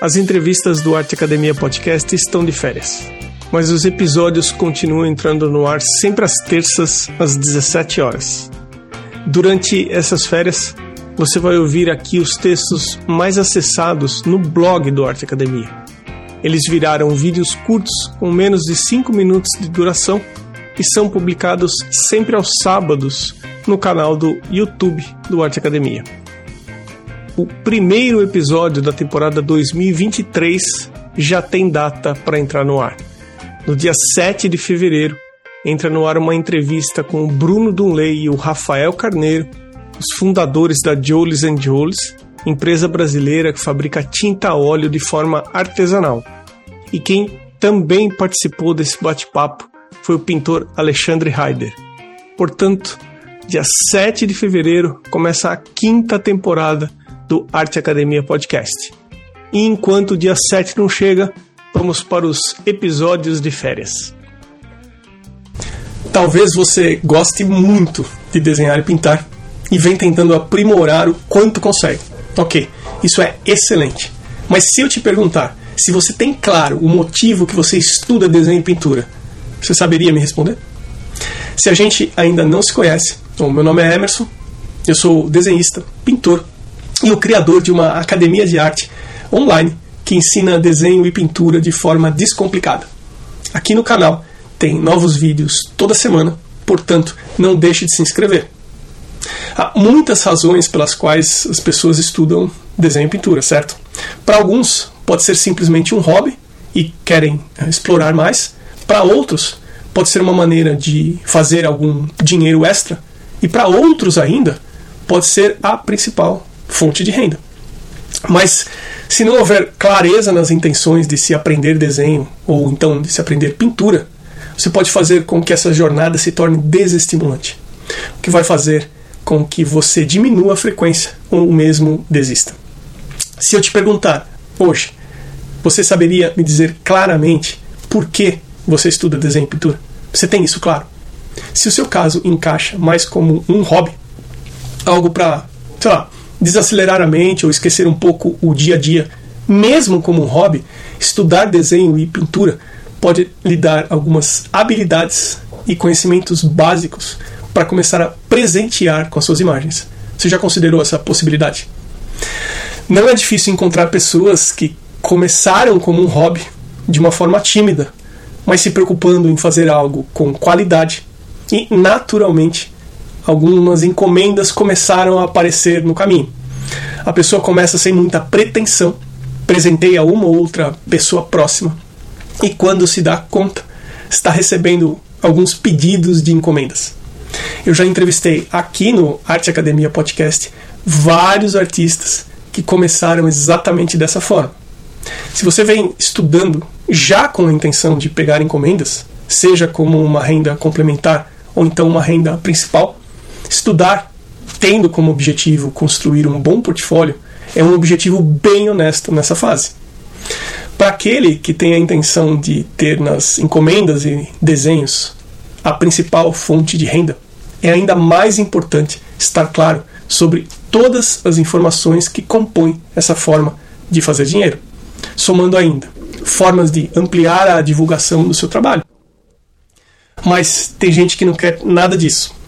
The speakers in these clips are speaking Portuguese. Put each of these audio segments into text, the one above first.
As entrevistas do Arte Academia Podcast estão de férias, mas os episódios continuam entrando no ar sempre às terças, às 17 horas. Durante essas férias, você vai ouvir aqui os textos mais acessados no blog do Arte Academia. Eles viraram vídeos curtos com menos de 5 minutos de duração e são publicados sempre aos sábados no canal do YouTube do Arte Academia o primeiro episódio da temporada 2023 já tem data para entrar no ar. No dia 7 de fevereiro, entra no ar uma entrevista com o Bruno Dunley e o Rafael Carneiro, os fundadores da Jolis Jolis, empresa brasileira que fabrica tinta a óleo de forma artesanal. E quem também participou desse bate-papo foi o pintor Alexandre Heider. Portanto, dia 7 de fevereiro começa a quinta temporada do Arte Academia Podcast. E enquanto o dia 7 não chega, vamos para os episódios de férias. Talvez você goste muito de desenhar e pintar e vem tentando aprimorar o quanto consegue. Ok, isso é excelente. Mas se eu te perguntar se você tem claro o motivo que você estuda desenho e pintura, você saberia me responder? Se a gente ainda não se conhece, bom, meu nome é Emerson, eu sou desenhista, pintor e o criador de uma academia de arte online que ensina desenho e pintura de forma descomplicada. Aqui no canal tem novos vídeos toda semana, portanto, não deixe de se inscrever. Há muitas razões pelas quais as pessoas estudam desenho e pintura, certo? Para alguns, pode ser simplesmente um hobby e querem eh, explorar mais. Para outros, pode ser uma maneira de fazer algum dinheiro extra. E para outros ainda, pode ser a principal fonte de renda. Mas se não houver clareza nas intenções de se aprender desenho ou então de se aprender pintura, você pode fazer com que essa jornada se torne desestimulante, o que vai fazer com que você diminua a frequência ou mesmo desista. Se eu te perguntar hoje, você saberia me dizer claramente por que você estuda desenho e pintura? Você tem isso claro? Se o seu caso encaixa mais como um hobby, algo para, sei lá, desacelerar a mente ou esquecer um pouco o dia a dia, mesmo como um hobby, estudar desenho e pintura pode lhe dar algumas habilidades e conhecimentos básicos para começar a presentear com as suas imagens. Você já considerou essa possibilidade? Não é difícil encontrar pessoas que começaram como um hobby de uma forma tímida, mas se preocupando em fazer algo com qualidade e naturalmente algumas encomendas começaram a aparecer no caminho. A pessoa começa sem muita pretensão, presenteia uma ou outra pessoa próxima, e quando se dá conta, está recebendo alguns pedidos de encomendas. Eu já entrevistei aqui no Arte Academia Podcast vários artistas que começaram exatamente dessa forma. Se você vem estudando já com a intenção de pegar encomendas, seja como uma renda complementar ou então uma renda principal, Estudar, tendo como objetivo construir um bom portfólio, é um objetivo bem honesto nessa fase. Para aquele que tem a intenção de ter nas encomendas e desenhos a principal fonte de renda, é ainda mais importante estar claro sobre todas as informações que compõem essa forma de fazer dinheiro. Somando ainda formas de ampliar a divulgação do seu trabalho. Mas tem gente que não quer nada disso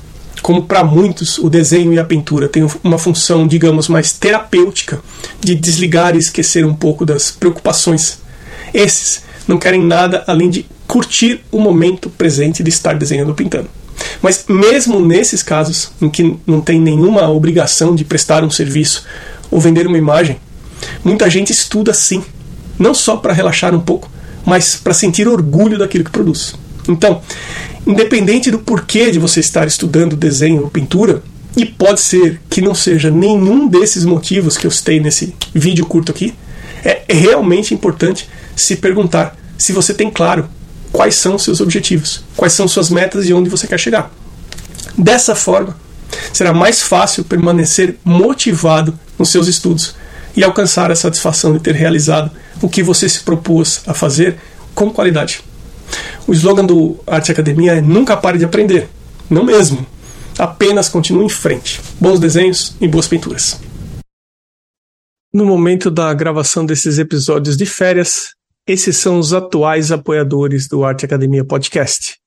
como para muitos o desenho e a pintura têm uma função, digamos, mais terapêutica, de desligar e esquecer um pouco das preocupações. Esses não querem nada além de curtir o momento presente de estar desenhando ou pintando. Mas mesmo nesses casos em que não tem nenhuma obrigação de prestar um serviço ou vender uma imagem, muita gente estuda sim, não só para relaxar um pouco, mas para sentir orgulho daquilo que produz. Então, independente do porquê de você estar estudando desenho ou pintura, e pode ser que não seja nenhum desses motivos que eu citei nesse vídeo curto aqui, é realmente importante se perguntar se você tem claro quais são seus objetivos, quais são suas metas e onde você quer chegar. Dessa forma, será mais fácil permanecer motivado nos seus estudos e alcançar a satisfação de ter realizado o que você se propôs a fazer com qualidade. O slogan do Arte Academia é nunca pare de aprender. Não mesmo. Apenas continue em frente. Bons desenhos e boas pinturas. No momento da gravação desses episódios de férias, esses são os atuais apoiadores do Arte Academia Podcast.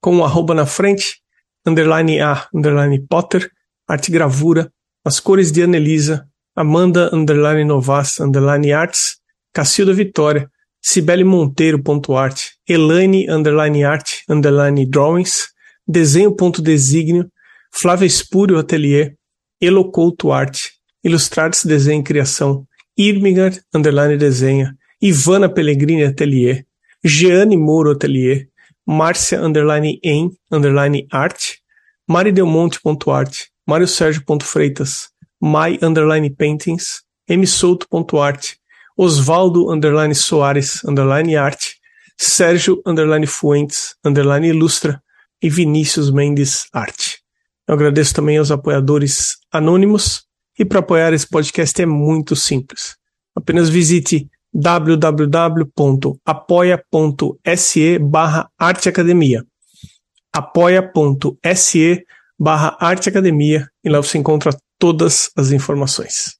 Com o arroba na frente, underline A, underline Potter, arte gravura, as cores de Anelisa, Amanda, underline Novas, underline Arts, Cacilda Vitória, Cibele Monteiro, ponto arte, Elaine, underline art, underline drawings, desenho ponto desígnio, Flávia Espúrio Atelier, Elocouto Arte, Ilustrados Desenho e Criação, Irmigar, underline desenha, Ivana Pellegrini Atelier, Jeane Moro Atelier, Márcia underline em, underline Art, Mário Sérgio Freitas, My underline paintings, msouto.art, Osvaldo underline Soares underline arte, Sérgio underline Fuentes underline ilustra e Vinícius Mendes arte. Eu agradeço também aos apoiadores anônimos e para apoiar esse podcast é muito simples. Apenas visite www.apoia.se barra arteacademia apoia.se barra arteacademia e lá você encontra todas as informações.